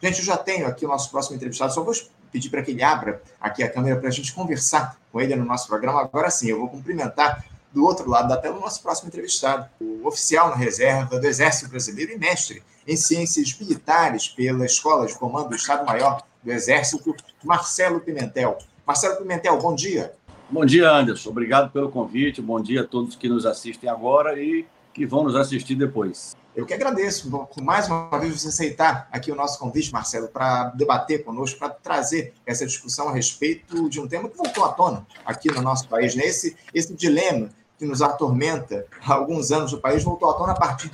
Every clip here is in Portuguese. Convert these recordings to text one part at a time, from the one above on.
Gente, eu já tenho aqui o nosso próximo entrevistado, só vou pedir para que ele abra aqui a câmera para a gente conversar com ele no nosso programa. Agora sim, eu vou cumprimentar do outro lado da tela o nosso próximo entrevistado, o oficial na reserva do Exército Brasileiro e mestre em Ciências Militares pela Escola de Comando do Estado-Maior do Exército, Marcelo Pimentel. Marcelo Pimentel, bom dia. Bom dia, Anderson. Obrigado pelo convite. Bom dia a todos que nos assistem agora e que vão nos assistir depois. Eu que agradeço por mais uma vez você aceitar aqui o nosso convite, Marcelo, para debater conosco, para trazer essa discussão a respeito de um tema que voltou à tona aqui no nosso país, né? esse, dilema que nos atormenta há alguns anos no país voltou à tona a partir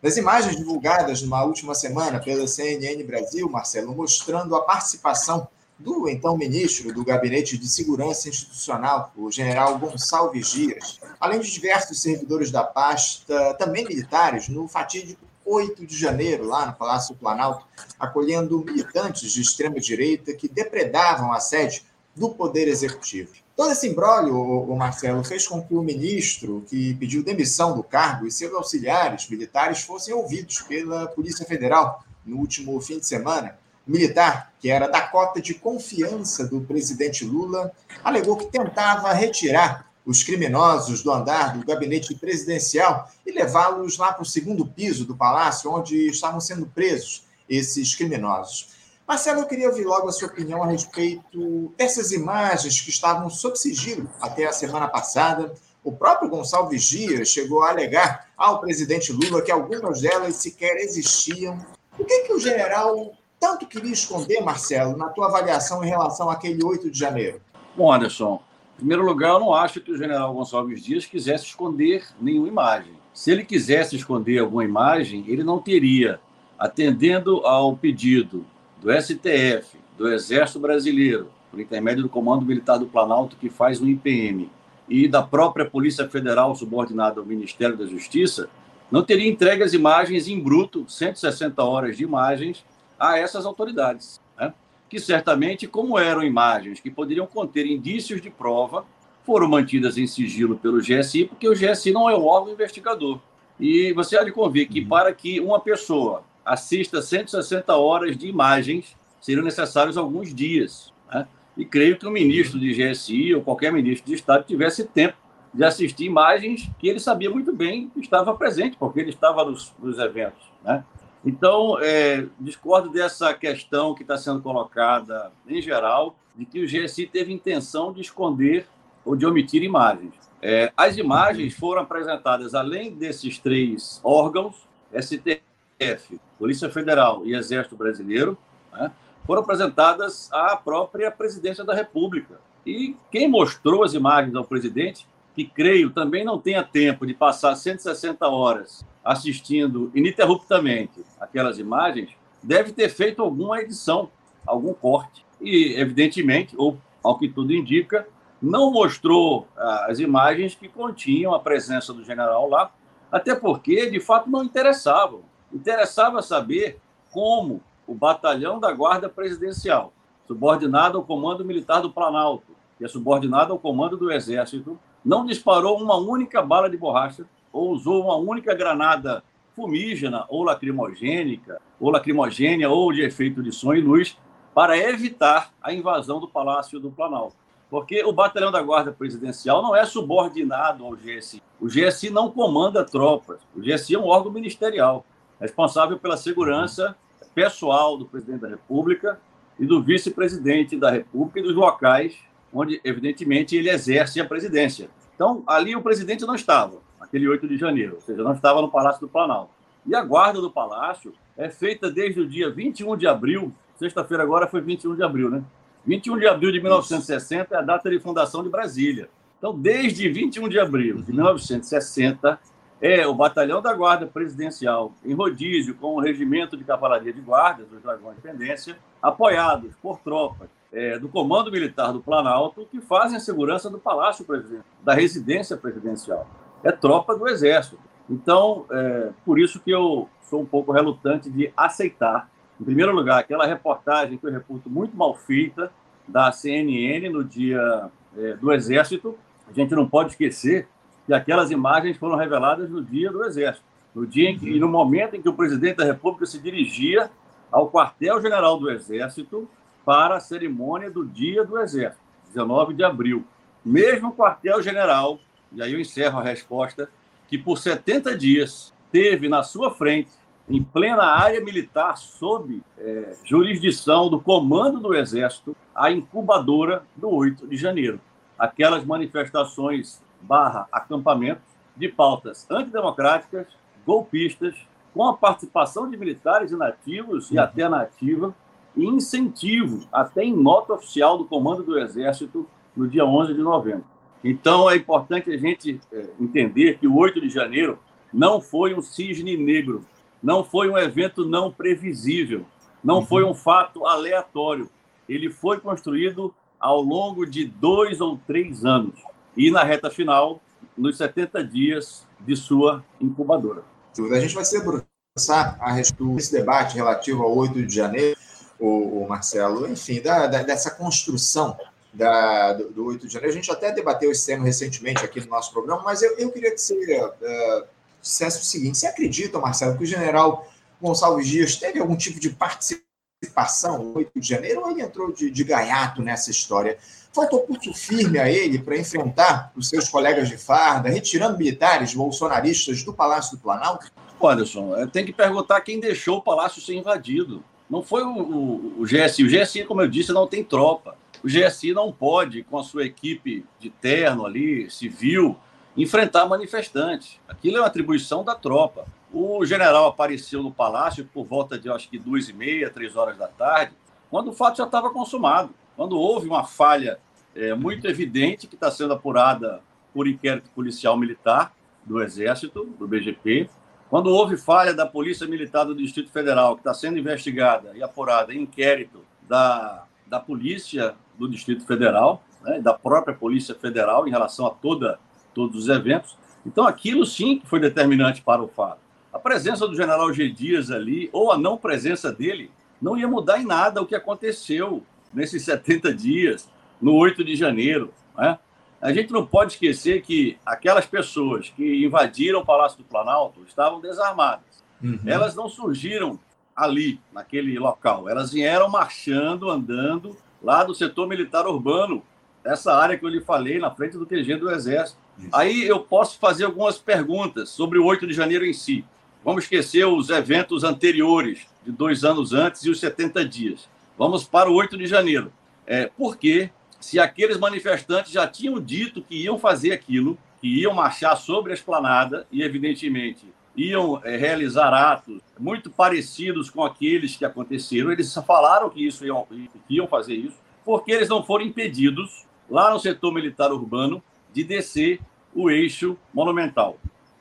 das imagens divulgadas numa última semana pela CNN Brasil, Marcelo, mostrando a participação do então ministro do Gabinete de Segurança Institucional, o general Gonçalves Dias, além de diversos servidores da pasta, também militares, no fatídico 8 de janeiro, lá no Palácio Planalto, acolhendo militantes de extrema-direita que depredavam a sede do Poder Executivo. Todo esse imbróglio, o Marcelo, fez com que o ministro, que pediu demissão do cargo, e seus auxiliares militares fossem ouvidos pela Polícia Federal no último fim de semana militar, que era da cota de confiança do presidente Lula, alegou que tentava retirar os criminosos do andar do gabinete presidencial e levá-los lá para o segundo piso do palácio, onde estavam sendo presos esses criminosos. Marcelo, eu queria ouvir logo a sua opinião a respeito dessas imagens que estavam sob sigilo até a semana passada. O próprio Gonçalves Dias chegou a alegar ao presidente Lula que algumas delas sequer existiam. O que, que o general tanto queria esconder, Marcelo, na tua avaliação em relação àquele 8 de janeiro? Bom, Anderson, em primeiro lugar, eu não acho que o general Gonçalves Dias quisesse esconder nenhuma imagem. Se ele quisesse esconder alguma imagem, ele não teria, atendendo ao pedido do STF, do Exército Brasileiro, por intermédio do Comando Militar do Planalto, que faz um IPM, e da própria Polícia Federal subordinada ao Ministério da Justiça, não teria entregue as imagens em bruto, 160 horas de imagens, a essas autoridades, né? que certamente, como eram imagens que poderiam conter indícios de prova, foram mantidas em sigilo pelo GSI, porque o GSI não é o órgão investigador. E você há de convir que uhum. para que uma pessoa assista 160 horas de imagens, seriam necessários alguns dias. Né? E creio que o ministro de GSI ou qualquer ministro de Estado tivesse tempo de assistir imagens que ele sabia muito bem que estava presente, porque ele estava nos, nos eventos. Né? Então, é, discordo dessa questão que está sendo colocada em geral, de que o GSI teve intenção de esconder ou de omitir imagens. É, as imagens foram apresentadas, além desses três órgãos, STF, Polícia Federal e Exército Brasileiro, né, foram apresentadas à própria Presidência da República. E quem mostrou as imagens ao presidente, que creio também não tenha tempo de passar 160 horas assistindo ininterruptamente aquelas imagens, deve ter feito alguma edição, algum corte. E, evidentemente, ou ao que tudo indica, não mostrou ah, as imagens que continham a presença do general lá, até porque, de fato, não interessavam. Interessava saber como o batalhão da Guarda Presidencial, subordinado ao Comando Militar do Planalto, que é subordinado ao Comando do Exército, não disparou uma única bala de borracha ou usou uma única granada fumígena ou lacrimogênica, ou lacrimogênia, ou de efeito de som e luz, para evitar a invasão do Palácio do Planalto. Porque o batalhão da Guarda Presidencial não é subordinado ao GSI. O GSI não comanda tropas. O GSI é um órgão ministerial, responsável pela segurança pessoal do presidente da República e do vice-presidente da República e dos locais onde, evidentemente, ele exerce a presidência. Então, ali o presidente não estava aquele 8 de janeiro, ou seja, não estava no Palácio do Planalto. E a guarda do Palácio é feita desde o dia 21 de abril, sexta-feira agora foi 21 de abril, né? 21 de abril de 1960 é a data de fundação de Brasília. Então, desde 21 de abril de 1960, é o Batalhão da Guarda Presidencial, em rodízio com o Regimento de Cavalaria de Guardas, dos Dragões de Pendência, apoiados por tropas é, do Comando Militar do Planalto, que fazem a segurança do Palácio Presidencial, da residência presidencial é tropa do Exército. Então, é, por isso que eu sou um pouco relutante de aceitar, em primeiro lugar, aquela reportagem que eu reputo muito mal feita da CNN no dia é, do Exército. A gente não pode esquecer que aquelas imagens foram reveladas no dia do Exército, no dia em que, no momento em que o presidente da República se dirigia ao quartel-general do Exército para a cerimônia do Dia do Exército, 19 de abril. Mesmo quartel-general, e aí eu encerro a resposta, que por 70 dias teve na sua frente, em plena área militar, sob é, jurisdição do comando do Exército, a incubadora do 8 de janeiro. Aquelas manifestações barra acampamentos de pautas antidemocráticas, golpistas, com a participação de militares inativos e uhum. até nativa, e incentivo, até em nota oficial do Comando do Exército, no dia 11 de novembro. Então, é importante a gente é, entender que o 8 de janeiro não foi um cisne negro, não foi um evento não previsível, não uhum. foi um fato aleatório. Ele foi construído ao longo de dois ou três anos e na reta final, nos 70 dias de sua incubadora. A gente vai se debruçar a respeito desse debate relativo ao 8 de janeiro, o, o Marcelo, enfim, da, da, dessa construção da, do, do 8 de janeiro. A gente até debateu esse tema recentemente aqui no nosso programa, mas eu, eu queria que você uh, dissesse o seguinte: você acredita, Marcelo, que o general Gonçalves Dias teve algum tipo de participação no 8 de janeiro ou ele entrou de, de gaiato nessa história? Faltou pulso firme a ele para enfrentar os seus colegas de farda, retirando militares bolsonaristas do Palácio do Planalto? Anderson, tem que perguntar quem deixou o palácio ser invadido. Não foi o, o, o GSI. O GSI, como eu disse, não tem tropa. O GSI não pode, com a sua equipe de terno ali, civil, enfrentar manifestantes. Aquilo é uma atribuição da tropa. O general apareceu no palácio por volta de, acho que, duas e meia, três horas da tarde, quando o fato já estava consumado. Quando houve uma falha é, muito evidente que está sendo apurada por inquérito policial militar do Exército, do BGP, quando houve falha da Polícia Militar do Distrito Federal, que está sendo investigada e apurada em inquérito da, da Polícia do Distrito Federal, né, da própria Polícia Federal em relação a toda, todos os eventos. Então, aquilo sim que foi determinante para o fato. A presença do general G. Dias ali, ou a não presença dele, não ia mudar em nada o que aconteceu nesses 70 dias, no 8 de janeiro. Né? A gente não pode esquecer que aquelas pessoas que invadiram o Palácio do Planalto estavam desarmadas. Uhum. Elas não surgiram ali, naquele local. Elas vieram marchando, andando lá do setor militar urbano, essa área que eu lhe falei, na frente do QG do Exército. Isso. Aí eu posso fazer algumas perguntas sobre o 8 de janeiro em si. Vamos esquecer os eventos anteriores, de dois anos antes e os 70 dias. Vamos para o 8 de janeiro. É, por que se aqueles manifestantes já tinham dito que iam fazer aquilo, que iam marchar sobre a esplanada e, evidentemente, iam é, realizar atos muito parecidos com aqueles que aconteceram, eles falaram que, isso iam, iam fazer isso, porque eles não foram impedidos, lá no setor militar urbano, de descer o eixo monumental,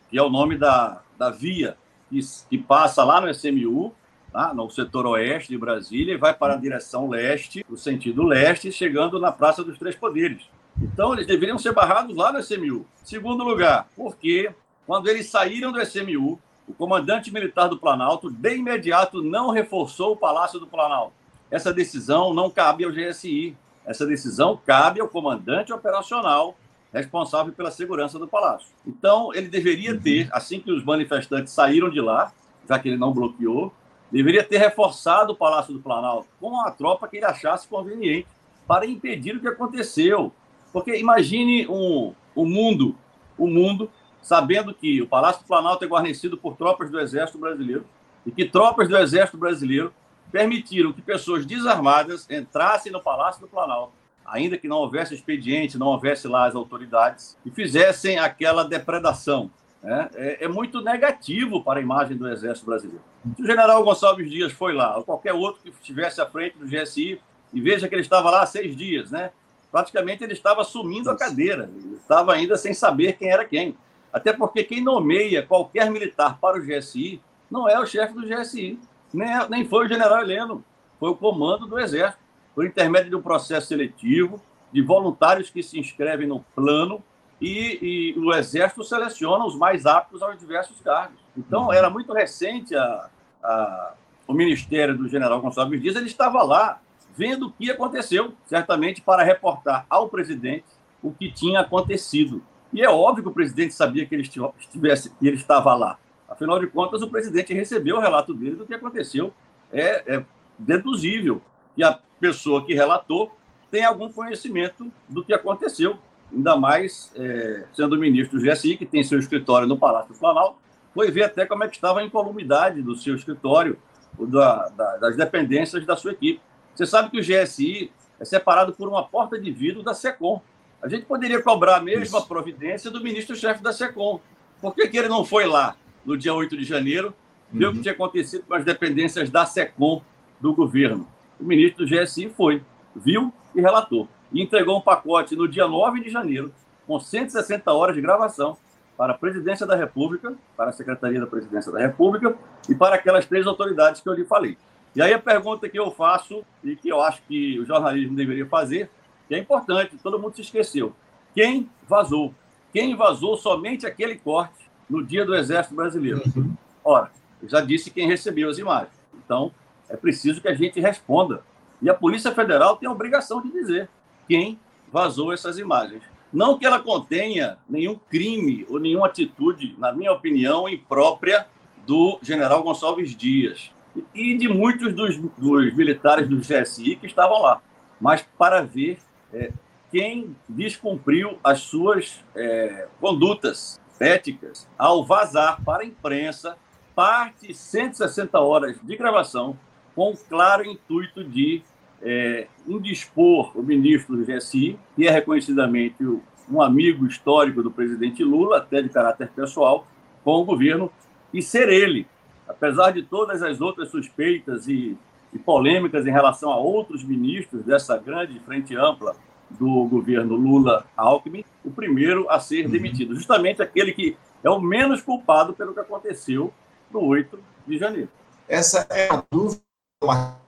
que é o nome da, da via que, que passa lá no SMU tá? no setor oeste de Brasília, e vai para a direção leste, no sentido leste, chegando na Praça dos Três Poderes. Então, eles deveriam ser barrados lá no SMU. Segundo lugar, porque quando eles saíram do SMU, o comandante militar do Planalto, de imediato, não reforçou o Palácio do Planalto. Essa decisão não cabe ao GSI. Essa decisão cabe ao comandante operacional responsável pela segurança do palácio. Então, ele deveria ter, assim que os manifestantes saíram de lá, já que ele não bloqueou, deveria ter reforçado o Palácio do Planalto com a tropa que ele achasse conveniente para impedir o que aconteceu. Porque imagine um, um mundo, o um mundo sabendo que o Palácio do Planalto é guarnecido por tropas do Exército Brasileiro e que tropas do Exército Brasileiro permitiram que pessoas desarmadas entrassem no Palácio do Planalto, ainda que não houvesse expediente, não houvesse lá as autoridades, e fizessem aquela depredação, é, é, é, muito negativo para a imagem do Exército Brasileiro. Se o general Gonçalves Dias foi lá, ou qualquer outro que estivesse à frente do GSI, e veja que ele estava lá há seis dias, né? praticamente ele estava assumindo a cadeira, ele estava ainda sem saber quem era quem. Até porque quem nomeia qualquer militar para o GSI não é o chefe do GSI, nem, é, nem foi o general Heleno, foi o comando do Exército, por intermédio de um processo seletivo, de voluntários que se inscrevem no plano e, e, o Exército seleciona os mais aptos aos diversos cargos. Então, uhum. era muito recente a, a, o Ministério do General Gonçalves Dias, ele estava lá vendo o que aconteceu, certamente para reportar ao presidente o que tinha acontecido. E é óbvio que o presidente sabia que ele, estivesse, que ele estava lá. Afinal de contas, o presidente recebeu o relato dele do que aconteceu é, é deduzível que a pessoa que relatou tem algum conhecimento do que aconteceu, ainda mais é, sendo ministro do GSI, que tem seu escritório no Palácio do Planalto, foi ver até como é que estava a incolumidade do seu escritório, da, da, das dependências da sua equipe. Você sabe que o GSI é separado por uma porta de vidro da SECOM. A gente poderia cobrar a mesma Isso. providência do ministro-chefe da SECOM. Por que, que ele não foi lá no dia 8 de janeiro, ver uhum. o que uhum. tinha acontecido com as dependências da SECOM do governo? O ministro do GSI foi, viu e relatou. E entregou um pacote no dia 9 de janeiro, com 160 horas de gravação, para a Presidência da República, para a Secretaria da Presidência da República e para aquelas três autoridades que eu lhe falei. E aí a pergunta que eu faço e que eu acho que o jornalismo deveria fazer, que é importante, todo mundo se esqueceu. Quem vazou? Quem vazou somente aquele corte no dia do Exército Brasileiro? Uhum. Ora, eu já disse quem recebeu as imagens. Então, é preciso que a gente responda. E a Polícia Federal tem a obrigação de dizer quem vazou essas imagens. Não que ela contenha nenhum crime ou nenhuma atitude, na minha opinião, imprópria do general Gonçalves Dias e de muitos dos, dos militares do GSI que estavam lá, mas para ver é, quem descumpriu as suas é, condutas éticas ao vazar para a imprensa parte 160 horas de gravação com o claro intuito de é, indispor o ministro do GSI, que é reconhecidamente um amigo histórico do presidente Lula, até de caráter pessoal, com o governo, e ser ele. Apesar de todas as outras suspeitas e, e polêmicas em relação a outros ministros dessa grande frente ampla do governo Lula-Alckmin, o primeiro a ser uhum. demitido, justamente aquele que é o menos culpado pelo que aconteceu no 8 de janeiro. Essa é a dúvida,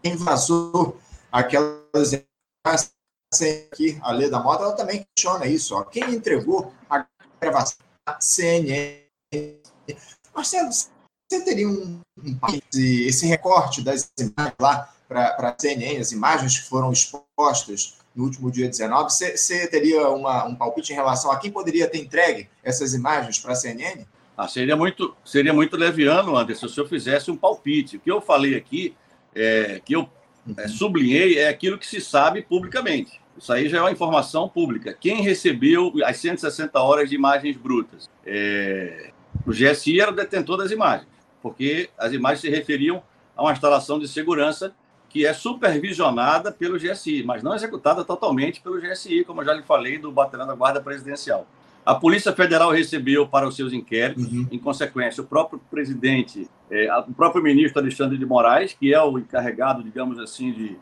quem vazou aquelas aqui, a lei da moda, ela também questiona isso. Ó. Quem entregou a gravação da CNN? Marcelo, você teria um, um esse recorte das imagens lá para a CNN, as imagens que foram expostas no último dia 19, você, você teria uma, um palpite em relação a quem poderia ter entregue essas imagens para a CNN? Ah, seria, muito, seria muito leviano, Anderson, se eu fizesse um palpite. O que eu falei aqui, é, que eu é, uhum. sublinhei, é aquilo que se sabe publicamente. Isso aí já é uma informação pública. Quem recebeu as 160 horas de imagens brutas? É, o GSI era o detentor das imagens porque as imagens se referiam a uma instalação de segurança que é supervisionada pelo GSI, mas não executada totalmente pelo GSI, como eu já lhe falei, do Batalhão da Guarda Presidencial. A Polícia Federal recebeu para os seus inquéritos, uhum. em consequência, o próprio presidente, é, o próprio ministro Alexandre de Moraes, que é o encarregado, digamos assim, de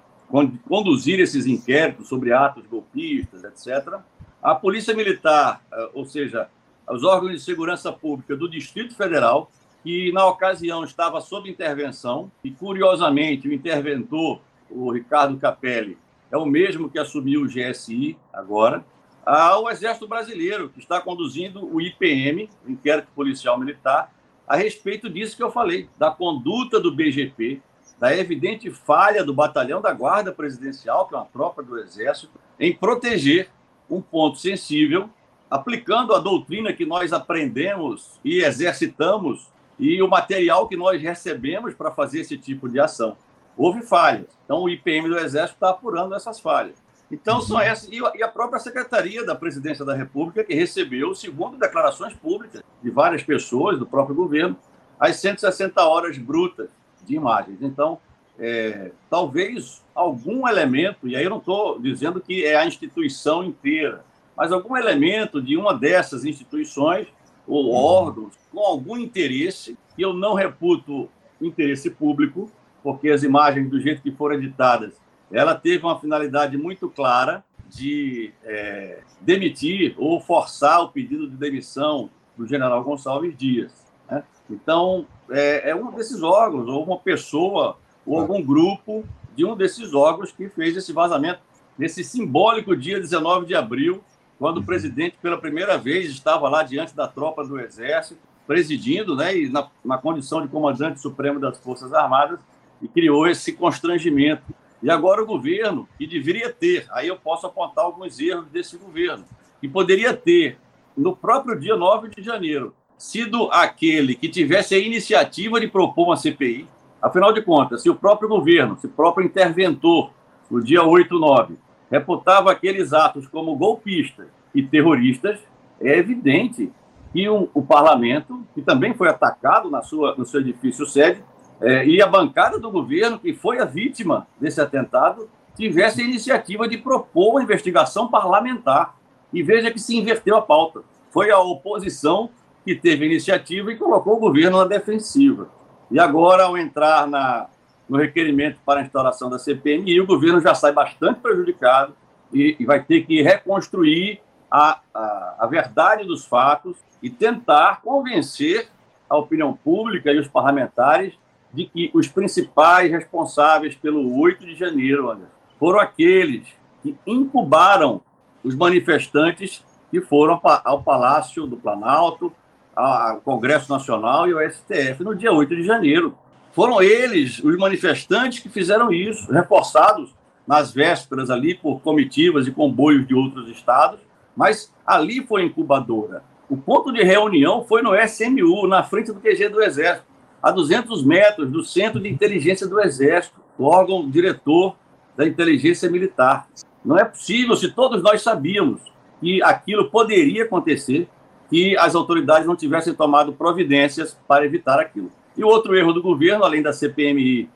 conduzir esses inquéritos sobre atos golpistas, etc. A Polícia Militar, é, ou seja, os órgãos de segurança pública do Distrito Federal, que na ocasião estava sob intervenção, e curiosamente o interventor, o Ricardo Capelli, é o mesmo que assumiu o GSI agora, ao Exército Brasileiro, que está conduzindo o IPM, o Inquérito Policial Militar, a respeito disso que eu falei, da conduta do BGP, da evidente falha do Batalhão da Guarda Presidencial, que é uma tropa do Exército, em proteger um ponto sensível, aplicando a doutrina que nós aprendemos e exercitamos e o material que nós recebemos para fazer esse tipo de ação. Houve falhas. Então, o IPM do Exército está apurando essas falhas. Então, são uhum. essas. E a própria Secretaria da Presidência da República, que recebeu, segundo declarações públicas de várias pessoas do próprio governo, as 160 horas brutas de imagens. Então, é, talvez algum elemento, e aí eu não estou dizendo que é a instituição inteira, mas algum elemento de uma dessas instituições ou órgãos com algum interesse, e eu não reputo interesse público, porque as imagens, do jeito que foram editadas, ela teve uma finalidade muito clara de é, demitir ou forçar o pedido de demissão do general Gonçalves Dias. Né? Então, é, é, um desses órgãos, ou uma pessoa, ou algum grupo de um desses órgãos que fez esse vazamento nesse simbólico dia 19 de abril quando o presidente, pela primeira vez, estava lá diante da tropa do Exército, presidindo, né, e na, na condição de comandante supremo das Forças Armadas, e criou esse constrangimento. E agora o governo, que deveria ter, aí eu posso apontar alguns erros desse governo, que poderia ter, no próprio dia 9 de janeiro, sido aquele que tivesse a iniciativa de propor uma CPI, Afinal de contas, se o próprio governo, se o próprio interventor, no dia 8 9, reputava aqueles atos como golpistas e terroristas, é evidente que um, o parlamento, que também foi atacado na sua, no seu edifício sede, é, e a bancada do governo, que foi a vítima desse atentado, tivesse a iniciativa de propor uma investigação parlamentar. E veja que se inverteu a pauta. Foi a oposição que teve a iniciativa e colocou o governo na defensiva. E agora, ao entrar na, no requerimento para a instalação da CPMI, o governo já sai bastante prejudicado e, e vai ter que reconstruir a, a, a verdade dos fatos e tentar convencer a opinião pública e os parlamentares de que os principais responsáveis pelo 8 de janeiro Anderson, foram aqueles que incubaram os manifestantes que foram ao Palácio do Planalto, ao Congresso Nacional e ao STF no dia 8 de janeiro. Foram eles, os manifestantes, que fizeram isso, reforçados nas vésperas ali por comitivas e comboios de outros estados, mas ali foi incubadora. O ponto de reunião foi no SMU, na frente do QG do Exército, a 200 metros do Centro de Inteligência do Exército, órgão diretor da inteligência militar. Não é possível, se todos nós sabíamos que aquilo poderia acontecer, que as autoridades não tivessem tomado providências para evitar aquilo. E outro erro do governo, além da CPMI,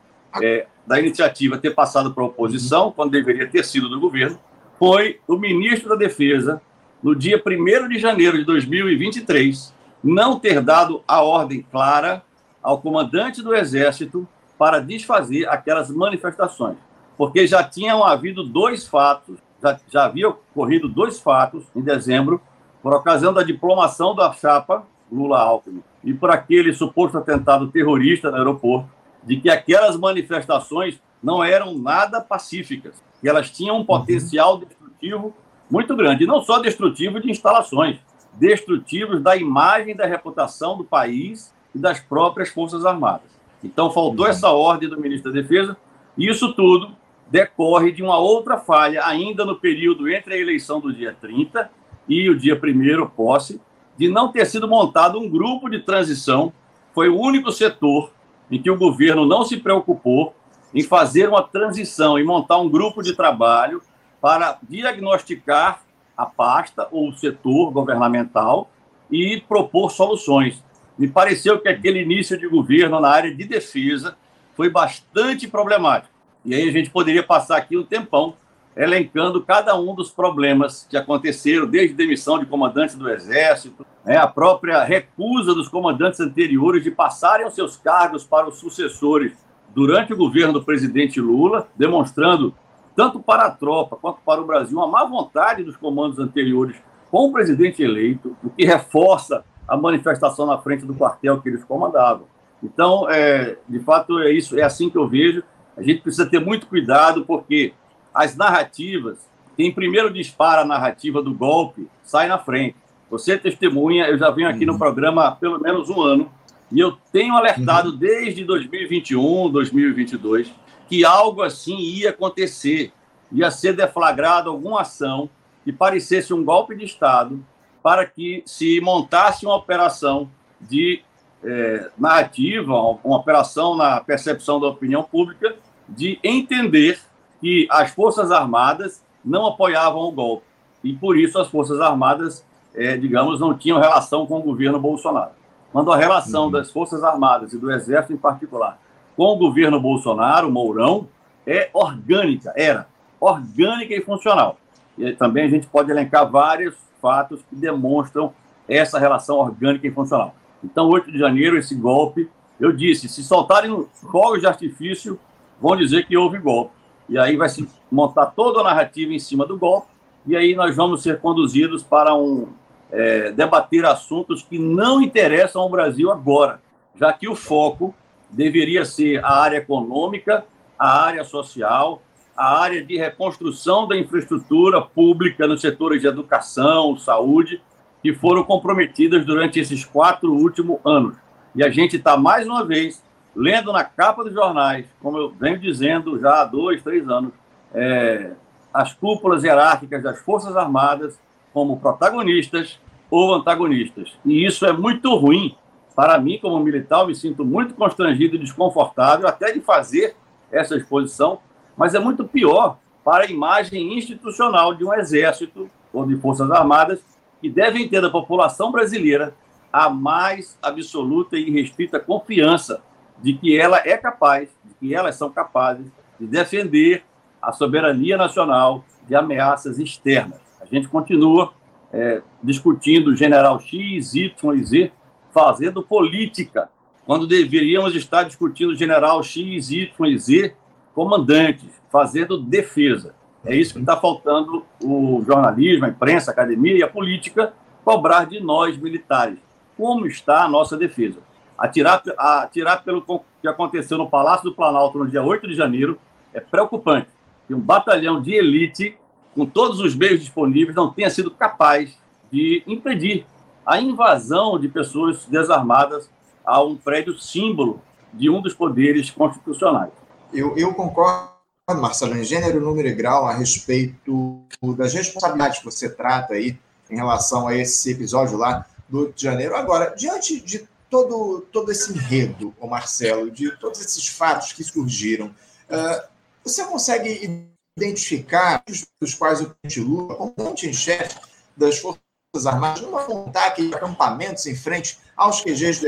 é, da iniciativa ter passado para a oposição, quando deveria ter sido do governo, foi o ministro da Defesa, no dia 1 de janeiro de 2023, não ter dado a ordem clara ao comandante do Exército para desfazer aquelas manifestações. Porque já tinham havido dois fatos, já, já havia ocorrido dois fatos em dezembro, por ocasião da diplomação da chapa Lula-Alckmin e por aquele suposto atentado terrorista no aeroporto, de que aquelas manifestações não eram nada pacíficas, que elas tinham um potencial destrutivo muito grande, e não só destrutivo de instalações, destrutivos da imagem da reputação do país e das próprias Forças Armadas. Então, faltou essa ordem do ministro da Defesa, e isso tudo decorre de uma outra falha, ainda no período entre a eleição do dia 30 e o dia 1 posse, de não ter sido montado um grupo de transição. Foi o único setor em que o governo não se preocupou em fazer uma transição e montar um grupo de trabalho para diagnosticar a pasta ou o setor governamental e propor soluções. Me pareceu que aquele início de governo na área de defesa foi bastante problemático. E aí a gente poderia passar aqui um tempão elencando cada um dos problemas que aconteceram, desde demissão de comandantes do Exército, né, a própria recusa dos comandantes anteriores de passarem os seus cargos para os sucessores durante o governo do presidente Lula, demonstrando, tanto para a tropa quanto para o Brasil, uma má vontade dos comandos anteriores com o presidente eleito, o que reforça a manifestação na frente do quartel que eles comandavam. Então, é, de fato, é isso, é assim que eu vejo. A gente precisa ter muito cuidado, porque as narrativas, quem primeiro dispara a narrativa do golpe, sai na frente. Você é testemunha, eu já venho aqui uhum. no programa há pelo menos um ano, e eu tenho alertado uhum. desde 2021, 2022, que algo assim ia acontecer, ia ser deflagrado alguma ação que parecesse um golpe de Estado para que se montasse uma operação de é, narrativa, uma operação na percepção da opinião pública de entender que as Forças Armadas não apoiavam o golpe. E por isso as Forças Armadas, é, digamos, não tinham relação com o governo Bolsonaro. Quando a relação uhum. das Forças Armadas e do Exército em particular com o governo Bolsonaro, Mourão, é orgânica, era orgânica e funcional. E também a gente pode elencar vários fatos que demonstram essa relação orgânica e funcional. Então, 8 de janeiro, esse golpe, eu disse, se soltarem fogos de artifício, vão dizer que houve golpe. E aí vai se montar toda a narrativa em cima do golpe, e aí nós vamos ser conduzidos para um é, debater assuntos que não interessam ao Brasil agora, já que o foco deveria ser a área econômica, a área social, a área de reconstrução da infraestrutura pública nos setores de educação, saúde, que foram comprometidas durante esses quatro últimos anos. E a gente está, mais uma vez, lendo na capa dos jornais, como eu venho dizendo já há dois, três anos, é, as cúpulas hierárquicas das Forças Armadas como protagonistas ou antagonistas. E isso é muito ruim Para mim, como militar, eu me sinto muito constrangido e desconfortável até de fazer essa exposição, mas é muito pior para a imagem institucional de um exército ou de forças armadas que devem ter da população brasileira a mais absoluta e restrita confiança de que ela é capaz, de que elas são capazes de defender a soberania nacional de ameaças externas. A gente continua é, discutindo general X, Y e Z, fazendo política, quando deveríamos estar discutindo general X, Y e Z, comandantes, fazendo defesa. É isso que está faltando o jornalismo, a imprensa, a academia e a política cobrar de nós, militares. Como está a nossa defesa? Atirar, atirar pelo que aconteceu no Palácio do Planalto no dia 8 de janeiro é preocupante. Que um batalhão de elite, com todos os meios disponíveis, não tenha sido capaz de impedir a invasão de pessoas desarmadas a um prédio símbolo de um dos poderes constitucionais. Eu, eu concordo, Marcelo, em gênero, número e grau a respeito das responsabilidades que você trata aí em relação a esse episódio lá do Rio de Janeiro. Agora, diante de todo, todo esse enredo, o Marcelo, de todos esses fatos que surgiram, uh, você consegue identificar os quais o presidente Lula, em chefe das Forças Armadas, não montar aqueles acampamentos em frente aos QGs do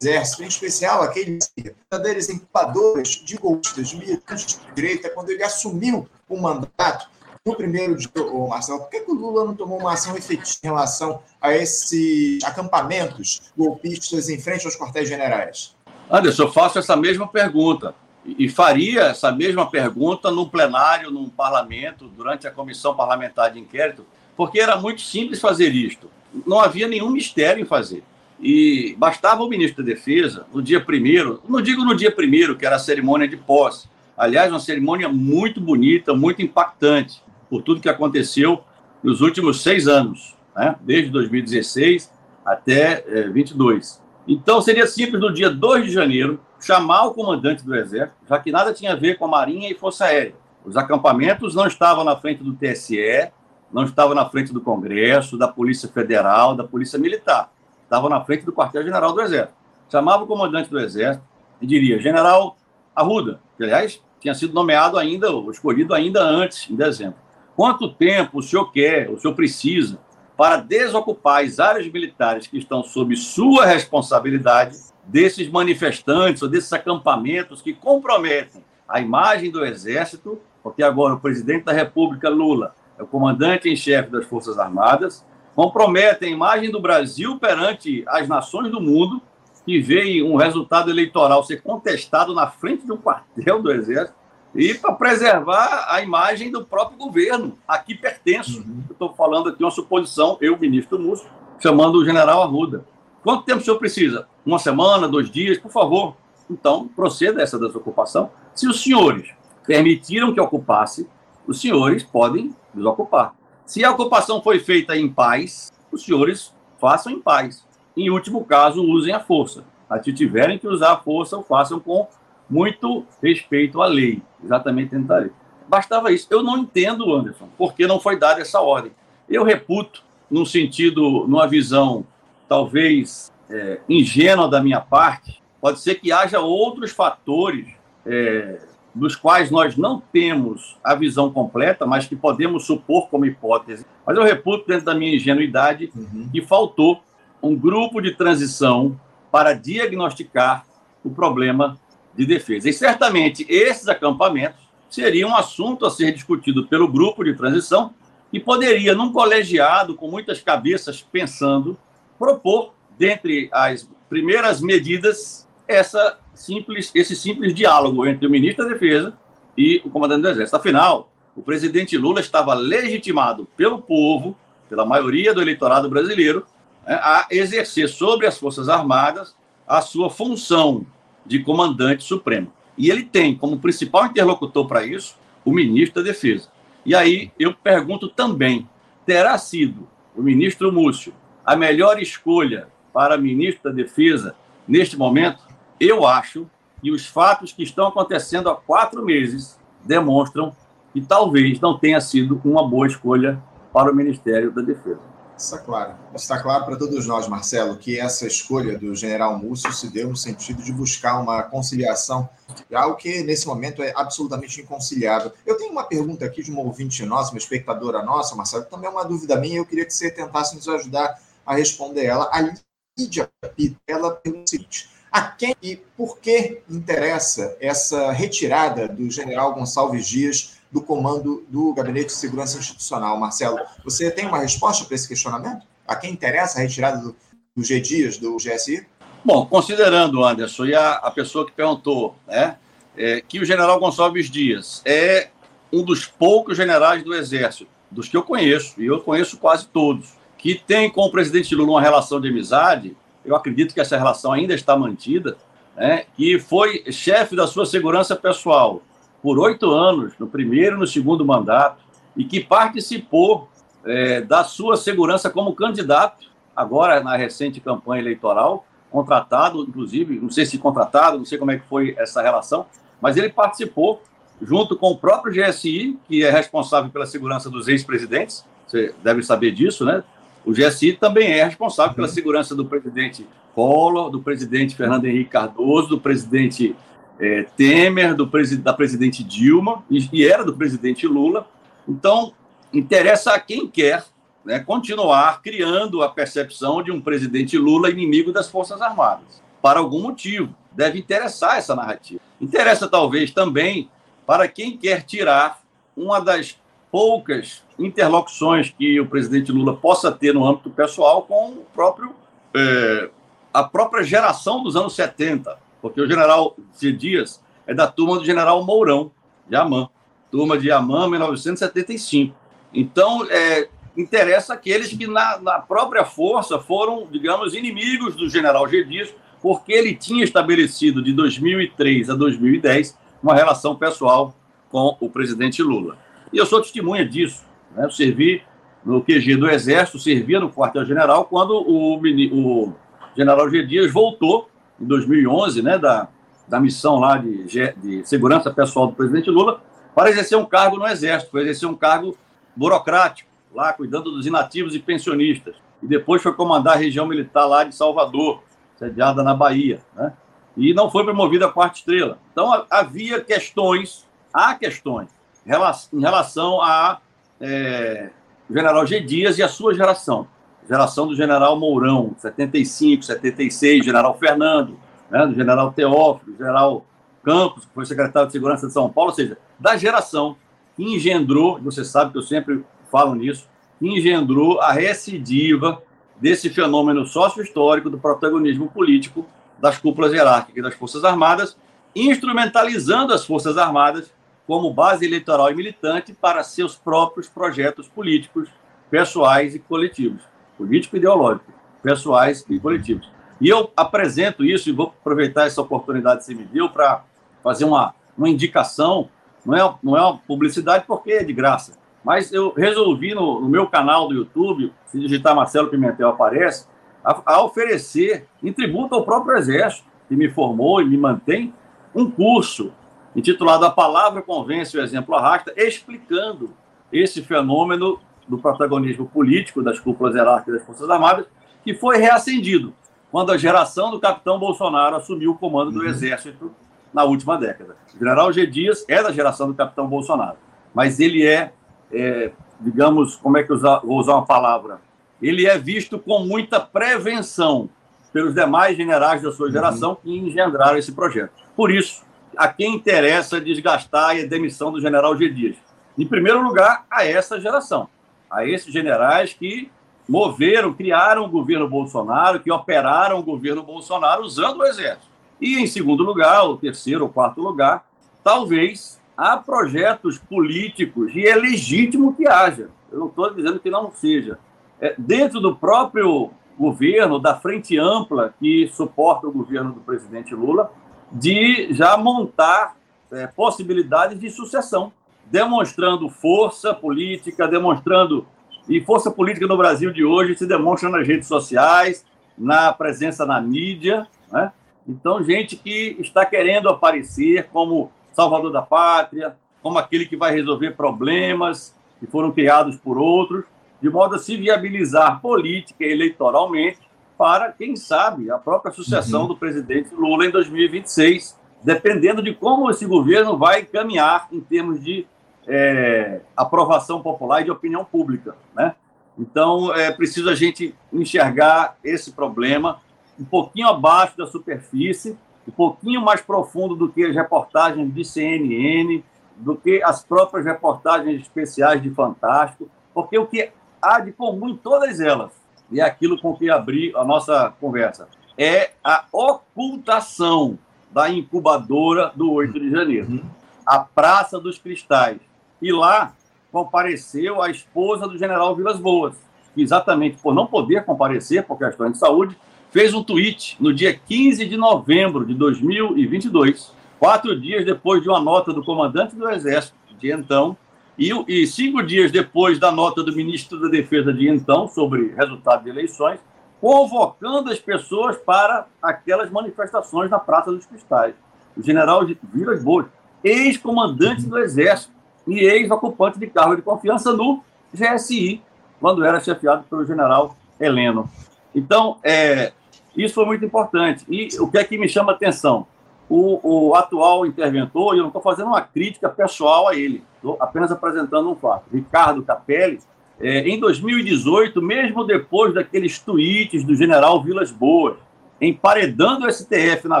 Exército, em especial aqueles verdadeiros incubadores de golpistas, militantes de direita, quando ele assumiu o mandato no primeiro oh, Marcelo, por que, que, o Lula não tomou uma ação efetiva em relação a esses acampamentos golpistas em frente aos quartéis generais? Anderson, eu faço essa mesma pergunta e faria essa mesma pergunta no plenário, no parlamento, durante a comissão parlamentar de inquérito, porque era muito simples fazer isto. Não havia nenhum mistério em fazer. E bastava o ministro da Defesa, no dia primeiro, não digo no dia primeiro, que era a cerimônia de posse, aliás, uma cerimônia muito bonita, muito impactante, por tudo que aconteceu nos últimos seis anos, né? desde 2016 até é, 22. Então, seria simples, no dia 2 de janeiro, chamar o comandante do Exército, já que nada tinha a ver com a Marinha e Força Aérea. Os acampamentos não estavam na frente do TSE, não estavam na frente do Congresso, da Polícia Federal, da Polícia Militar. Estavam na frente do quartel-general do Exército. Chamava o comandante do Exército e diria: General Arruda, que aliás tinha sido nomeado ainda, escolhido ainda antes, em dezembro. Quanto tempo o senhor quer, o senhor precisa, para desocupar as áreas militares que estão sob sua responsabilidade desses manifestantes ou desses acampamentos que comprometem a imagem do Exército, porque agora o presidente da República, Lula, é o comandante em chefe das Forças Armadas, comprometem a imagem do Brasil perante as nações do mundo, que veem um resultado eleitoral ser contestado na frente de um quartel do Exército, e para preservar a imagem do próprio governo. Aqui pertenço. Uhum. Estou falando aqui uma suposição, eu, ministro Múcio, chamando o general Arruda. Quanto tempo o senhor precisa? Uma semana, dois dias, por favor. Então, proceda essa desocupação. Se os senhores permitiram que ocupasse, os senhores podem desocupar. Se a ocupação foi feita em paz, os senhores façam em paz. Em último caso, usem a força. Se tiverem que usar a força, o façam com muito respeito à lei, exatamente dentro da lei. Bastava isso. Eu não entendo, Anderson, porque não foi dada essa ordem. Eu reputo, num sentido, numa visão talvez é, ingênua da minha parte, pode ser que haja outros fatores é, dos quais nós não temos a visão completa, mas que podemos supor como hipótese. Mas eu reputo, dentro da minha ingenuidade, uhum. que faltou um grupo de transição para diagnosticar o problema de defesa. E certamente esses acampamentos seriam um assunto a ser discutido pelo grupo de transição e poderia, num colegiado com muitas cabeças pensando, propor, dentre as primeiras medidas, essa simples, esse simples diálogo entre o ministro da Defesa e o comandante do Exército. Afinal, o presidente Lula estava legitimado pelo povo, pela maioria do eleitorado brasileiro, né, a exercer sobre as Forças Armadas a sua função de comandante supremo. E ele tem como principal interlocutor para isso o ministro da Defesa. E aí eu pergunto também: terá sido o ministro Múcio a melhor escolha para ministro da Defesa neste momento? Eu acho que os fatos que estão acontecendo há quatro meses demonstram que talvez não tenha sido uma boa escolha para o Ministério da Defesa. Está claro. Está claro para todos nós, Marcelo, que essa escolha do general Múcio se deu no sentido de buscar uma conciliação, algo que nesse momento é absolutamente inconciliável. Eu tenho uma pergunta aqui de uma ouvinte nossa, uma espectadora nossa, Marcelo, que também é uma dúvida minha, eu queria que você tentasse nos ajudar a responder ela. A Lídia Pito, ela pergunta o seguinte: a quem e por que interessa essa retirada do general Gonçalves Dias do comando do Gabinete de Segurança Institucional. Marcelo, você tem uma resposta para esse questionamento? A quem interessa a retirada do, do G Dias, do GSI? Bom, considerando, Anderson, e a, a pessoa que perguntou, né, é, que o general Gonçalves Dias é um dos poucos generais do Exército, dos que eu conheço, e eu conheço quase todos, que tem com o presidente Lula uma relação de amizade, eu acredito que essa relação ainda está mantida, né, que foi chefe da sua segurança pessoal por oito anos, no primeiro e no segundo mandato, e que participou é, da sua segurança como candidato, agora na recente campanha eleitoral, contratado, inclusive, não sei se contratado, não sei como é que foi essa relação, mas ele participou junto com o próprio GSI, que é responsável pela segurança dos ex-presidentes, você deve saber disso, né? O GSI também é responsável pela uhum. segurança do presidente Collor, do presidente Fernando Henrique Cardoso, do presidente é, Temer, do da presidente Dilma e, e, era do presidente Lula. Então, interessa a quem quer né, continuar criando a percepção de um presidente Lula inimigo das Forças Armadas. Para algum motivo, deve interessar essa narrativa. Interessa talvez também para quem quer tirar uma das poucas interlocuções que o presidente Lula possa ter no âmbito pessoal com o próprio é, a própria geração dos anos 70 porque o general C. Dias é da turma do general Mourão, de Amã, turma de Amã, 1975. Então, é, interessa aqueles que, na, na, própria força, foram, digamos, inimigos do general G. Dias, porque ele tinha estabelecido de 2003 a 2010 uma relação pessoal com o presidente Lula. E eu sou testemunha disso. Né? Eu servi no QG do Exército, servia no quartel-general quando o, o general G. Dias voltou em 2011, né, da, da missão lá de, de segurança pessoal do presidente Lula, para exercer um cargo no Exército, para exercer um cargo burocrático, lá cuidando dos inativos e pensionistas. E depois foi comandar a região militar lá de Salvador, sediada na Bahia, né? E não foi promovido a quarta estrela. Então havia questões, há questões em relação a é, general G. Dias e a sua geração geração do general Mourão, 75, 76, general Fernando, né, do general Teófilo, general Campos, que foi secretário de Segurança de São Paulo, ou seja, da geração que engendrou, você sabe que eu sempre falo nisso, engendrou a recidiva desse fenômeno sócio-histórico do protagonismo político das cúpulas hierárquicas das Forças Armadas, instrumentalizando as Forças Armadas como base eleitoral e militante para seus próprios projetos políticos, pessoais e coletivos político e ideológico, pessoais e coletivos. E eu apresento isso e vou aproveitar essa oportunidade que você me deu para fazer uma, uma indicação. Não é, não é uma publicidade porque é de graça, mas eu resolvi no, no meu canal do YouTube, se digitar Marcelo Pimentel aparece, a, a oferecer, em tributo ao próprio Exército, que me formou e me mantém, um curso intitulado A Palavra Convence, o Exemplo Arrasta, explicando esse fenômeno do protagonismo político das cúpulas hierárquicas das Forças Armadas, que foi reacendido quando a geração do capitão Bolsonaro assumiu o comando do uhum. Exército na última década. O general G. Dias é da geração do capitão Bolsonaro, mas ele é, é digamos, como é que eu vou usar uma palavra? Ele é visto com muita prevenção pelos demais generais da sua uhum. geração uhum. que engendraram esse projeto. Por isso, a quem interessa desgastar a demissão do general G. Dias? Em primeiro lugar, a essa geração a esses generais que moveram, criaram o governo Bolsonaro, que operaram o governo Bolsonaro usando o exército. E, em segundo lugar, o terceiro ou quarto lugar, talvez há projetos políticos, e é legítimo que haja, eu não estou dizendo que não seja, é, dentro do próprio governo, da frente ampla que suporta o governo do presidente Lula, de já montar é, possibilidades de sucessão demonstrando força política, demonstrando. E força política no Brasil de hoje se demonstra nas redes sociais, na presença na mídia. Né? Então, gente que está querendo aparecer como salvador da pátria, como aquele que vai resolver problemas que foram criados por outros. de modo a se viabilizar política e eleitoralmente para, quem sabe, a própria sucessão uhum. do presidente Lula em 2026, dependendo de como esse governo vai caminhar em termos de é, aprovação popular e de opinião pública. Né? Então, é preciso a gente enxergar esse problema um pouquinho abaixo da superfície, um pouquinho mais profundo do que as reportagens de CNN, do que as próprias reportagens especiais de Fantástico, porque o que há de comum em todas elas, e é aquilo com que abri a nossa conversa, é a ocultação da incubadora do 8 de janeiro, a Praça dos Cristais. E lá compareceu a esposa do general Vilas Boas, que exatamente por não poder comparecer por questões de saúde, fez um tweet no dia 15 de novembro de 2022, quatro dias depois de uma nota do comandante do Exército de então, e, e cinco dias depois da nota do ministro da Defesa de então sobre resultado de eleições, convocando as pessoas para aquelas manifestações na Praça dos Cristais. O general Vilas Boas, ex-comandante do Exército e ex-ocupante de cargo de confiança no GSI, quando era chefiado pelo general Heleno. Então, é, isso foi muito importante. E o que é que me chama a atenção? O, o atual interventor, e eu não estou fazendo uma crítica pessoal a ele, estou apenas apresentando um fato. Ricardo Capelli, é, em 2018, mesmo depois daqueles tweets do general Vilas Boas, emparedando o STF na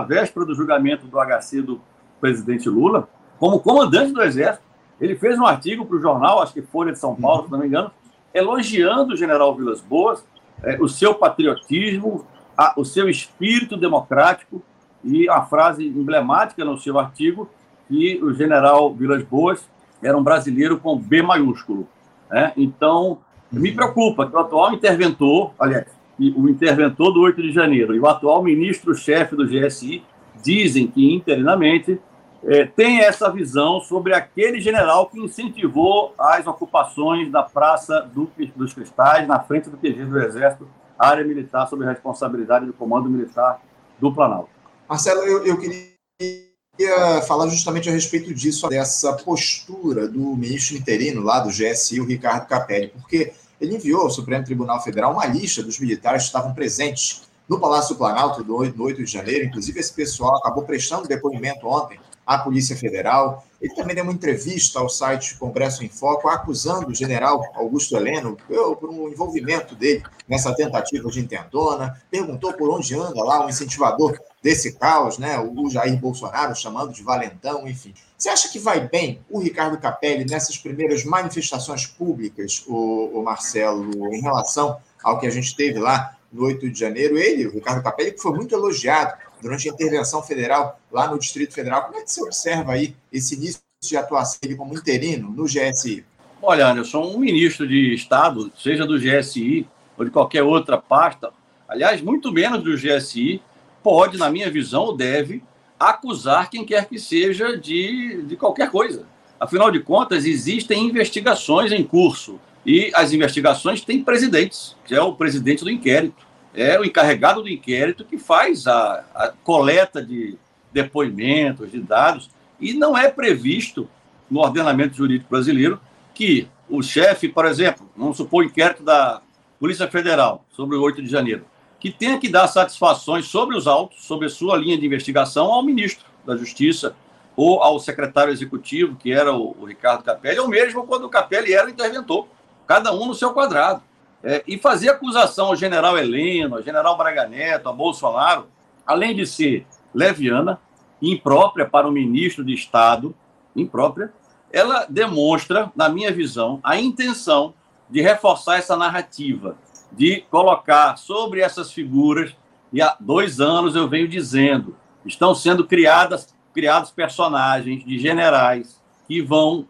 véspera do julgamento do HC do presidente Lula, como comandante do Exército, ele fez um artigo para o jornal, acho que Folha de São Paulo, se não me engano, elogiando o general Vilas Boas, é, o seu patriotismo, a, o seu espírito democrático e a frase emblemática no seu artigo que o general Vilas Boas era um brasileiro com B maiúsculo. Né? Então, me preocupa que o atual interventor, aliás, o interventor do 8 de janeiro e o atual ministro-chefe do GSI dizem que, interinamente, é, tem essa visão sobre aquele general que incentivou as ocupações da Praça do, dos Cristais, na frente do QG do Exército, área militar sob responsabilidade do Comando Militar do Planalto. Marcelo, eu, eu queria falar justamente a respeito disso, dessa postura do ministro interino lá do GSI, o Ricardo Capelli, porque ele enviou ao Supremo Tribunal Federal uma lista dos militares que estavam presentes no Palácio do Planalto do 8 de janeiro. Inclusive, esse pessoal acabou prestando depoimento ontem à Polícia Federal. Ele também deu uma entrevista ao site Congresso em Foco, acusando o general Augusto Heleno por um envolvimento dele nessa tentativa de intentona. Perguntou por onde anda lá o incentivador desse caos, né? o Jair Bolsonaro chamando de valentão, enfim. Você acha que vai bem o Ricardo Capelli nessas primeiras manifestações públicas, o, o Marcelo, em relação ao que a gente teve lá no 8 de janeiro? Ele, o Ricardo Capelli, que foi muito elogiado durante a intervenção federal lá no Distrito Federal. Como é que você observa aí esse início de atuação dele como interino no GSI? Olha, Anderson, um ministro de Estado, seja do GSI ou de qualquer outra pasta, aliás, muito menos do GSI, pode, na minha visão, ou deve acusar quem quer que seja de, de qualquer coisa. Afinal de contas, existem investigações em curso e as investigações têm presidentes, que é o presidente do inquérito é o encarregado do inquérito que faz a, a coleta de depoimentos, de dados, e não é previsto no ordenamento jurídico brasileiro que o chefe, por exemplo, vamos supor o inquérito da Polícia Federal sobre o 8 de janeiro, que tenha que dar satisfações sobre os autos, sobre a sua linha de investigação ao ministro da Justiça ou ao secretário executivo, que era o, o Ricardo Capelli, ou mesmo quando o Capelli era interventor, cada um no seu quadrado. É, e fazer acusação ao general Heleno, ao general Braga Neto, a Bolsonaro, além de ser leviana, imprópria para um ministro de Estado, imprópria, ela demonstra, na minha visão, a intenção de reforçar essa narrativa, de colocar sobre essas figuras, e há dois anos eu venho dizendo, estão sendo criadas, criados personagens de generais que vão,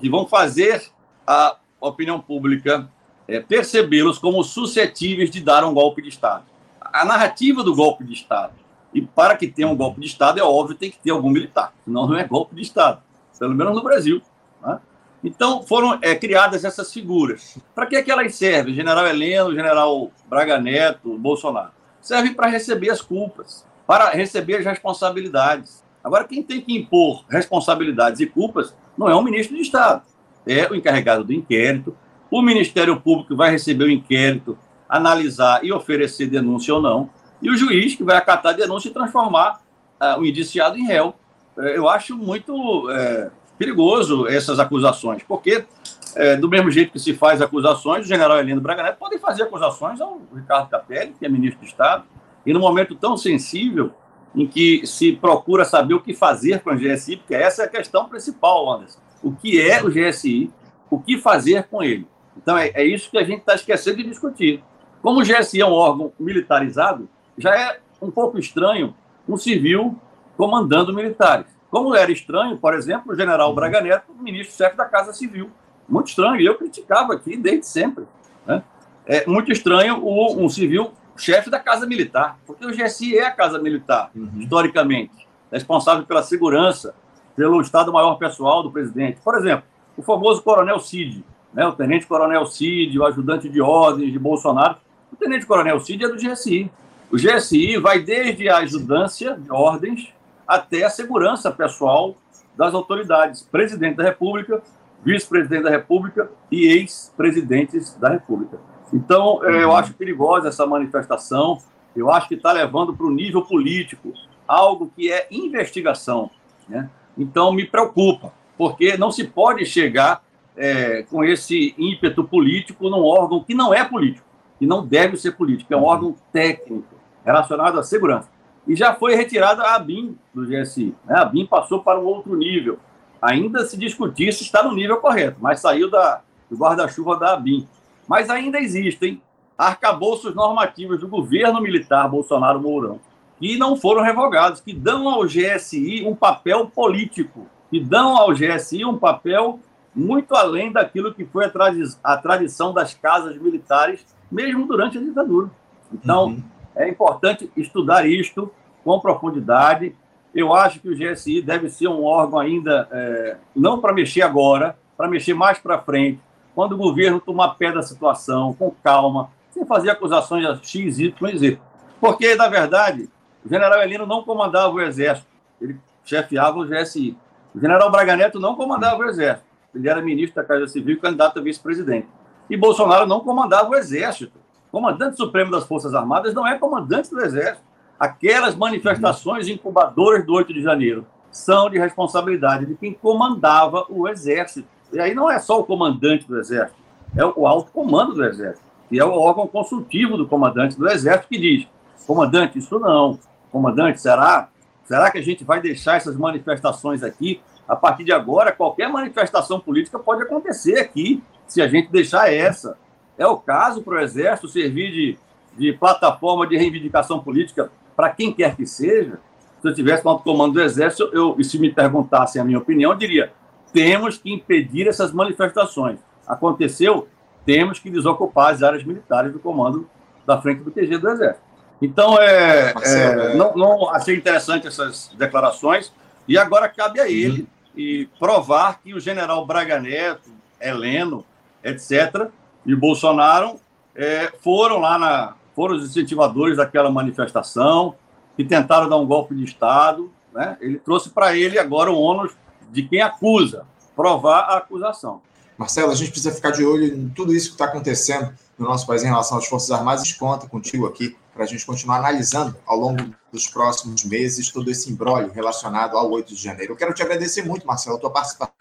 que vão fazer a opinião pública é, percebê-los como suscetíveis de dar um golpe de Estado. A narrativa do golpe de Estado, e para que tenha um golpe de Estado, é óbvio tem que ter algum militar, senão não é golpe de Estado, pelo menos no Brasil. Né? Então, foram é, criadas essas figuras. Para que, é que elas servem? General Heleno, General Braga Neto, Bolsonaro. Servem para receber as culpas, para receber as responsabilidades. Agora, quem tem que impor responsabilidades e culpas não é o ministro de Estado, é o encarregado do inquérito, o Ministério Público vai receber o inquérito, analisar e oferecer denúncia ou não, e o juiz que vai acatar a denúncia e transformar uh, o indiciado em réu. Uh, eu acho muito uh, perigoso essas acusações, porque é, do mesmo jeito que se faz acusações, o general Heleno Braga Neto pode fazer acusações ao Ricardo Capelli, que é ministro de Estado, e no momento tão sensível em que se procura saber o que fazer com o GSI, porque essa é a questão principal, Anderson. O que é o GSI, o que fazer com ele. Então, é, é isso que a gente está esquecendo de discutir. Como o GSI é um órgão militarizado, já é um pouco estranho um civil comandando militares. Como era estranho, por exemplo, o general Braga Neto, ministro-chefe da Casa Civil. Muito estranho, e eu criticava aqui desde sempre. Né? É muito estranho o, um civil chefe da Casa Militar, porque o GSI é a Casa Militar, uhum. historicamente, responsável pela segurança, pelo Estado-Maior Pessoal do presidente. Por exemplo, o famoso Coronel Cid, né, o Tenente Coronel Cid, o ajudante de ordens de Bolsonaro. O Tenente Coronel Cid é do GSI. O GSI vai desde a ajudância de ordens até a segurança pessoal das autoridades, presidente da República, vice-presidente da República e ex-presidentes da República. Então, é, eu uhum. acho perigosa essa manifestação, eu acho que está levando para o nível político algo que é investigação. Né? Então, me preocupa, porque não se pode chegar é, com esse ímpeto político num órgão que não é político, que não deve ser político, é um uhum. órgão técnico relacionado à segurança. E já foi retirada a ABIN do GSI. Né? A ABIN passou para um outro nível. Ainda se discutir se está no nível correto, mas saiu da, do guarda-chuva da ABIN. Mas ainda existem arcabouços normativos do governo militar Bolsonaro Mourão que não foram revogados, que dão ao GSI um papel político, que dão ao GSI um papel muito além daquilo que foi a, tradi a tradição das casas militares, mesmo durante a ditadura. Então, uhum. é importante estudar isto com profundidade. Eu acho que o GSI deve ser um órgão ainda, é, não para mexer agora, para mexer mais para frente, quando o governo tomar pé da situação, com calma, sem fazer acusações a X, Y Z. Porque, na verdade, o general Heleno não comandava o Exército, ele chefiava o GSI. O general Braga Neto não comandava o Exército, ele era ministro da Casa Civil e candidato a vice-presidente. E Bolsonaro não comandava o Exército. Comandante supremo das Forças Armadas não é comandante do Exército. Aquelas manifestações incubadoras do 8 de janeiro são de responsabilidade de quem comandava o Exército. E aí não é só o comandante do Exército, é o alto comando do Exército, que é o órgão consultivo do comandante do Exército que diz: comandante, isso não. Comandante, será? Será que a gente vai deixar essas manifestações aqui? A partir de agora, qualquer manifestação política pode acontecer aqui, se a gente deixar essa. É o caso para o Exército servir de, de plataforma de reivindicação política para quem quer que seja. Se eu estivesse no comando do Exército, eu, e se me perguntassem a minha opinião, eu diria: temos que impedir essas manifestações. Aconteceu, temos que desocupar as áreas militares do comando da frente do QG do Exército. Então, é, Marcelo, é, é, Não, não, achei interessante essas declarações, e agora cabe a ele uhum. e provar que o general Braga Neto, Heleno, etc., e Bolsonaro é, foram lá na. foram os incentivadores daquela manifestação, que tentaram dar um golpe de Estado. Né? Ele trouxe para ele agora o ônus de quem acusa, provar a acusação. Marcelo, a gente precisa ficar de olho em tudo isso que está acontecendo no nosso país em relação às Forças Armadas. Conta contigo aqui para a gente continuar analisando ao longo dos próximos meses todo esse embrólio relacionado ao 8 de janeiro. Eu quero te agradecer muito, Marcelo, a tua participação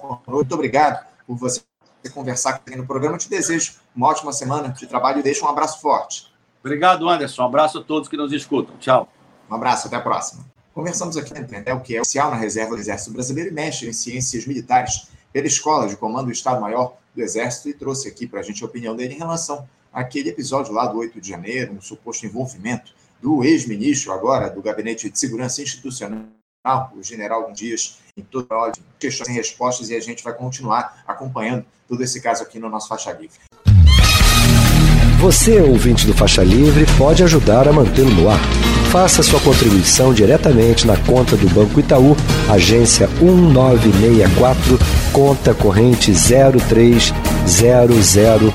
conosco. Muito obrigado por você conversar aqui no programa. Eu te desejo uma ótima semana de trabalho e deixo um abraço forte. Obrigado, Anderson. Um abraço a todos que nos escutam. Tchau. Um abraço, até a próxima. Conversamos aqui né, o que é oficial na reserva do Exército Brasileiro e mestre em ciências militares pela Escola de Comando do Estado-Maior do Exército e trouxe aqui para a gente a opinião dele em relação àquele episódio lá do 8 de janeiro, um suposto envolvimento do ex-ministro agora do Gabinete de Segurança Institucional, o general Dias, em toda hora, questões sem respostas, e a gente vai continuar acompanhando todo esse caso aqui no nosso Faixa Livre. Você, ouvinte do Faixa Livre, pode ajudar a mantê-lo no ar. Faça sua contribuição diretamente na conta do Banco Itaú, agência 1964, conta corrente 03004,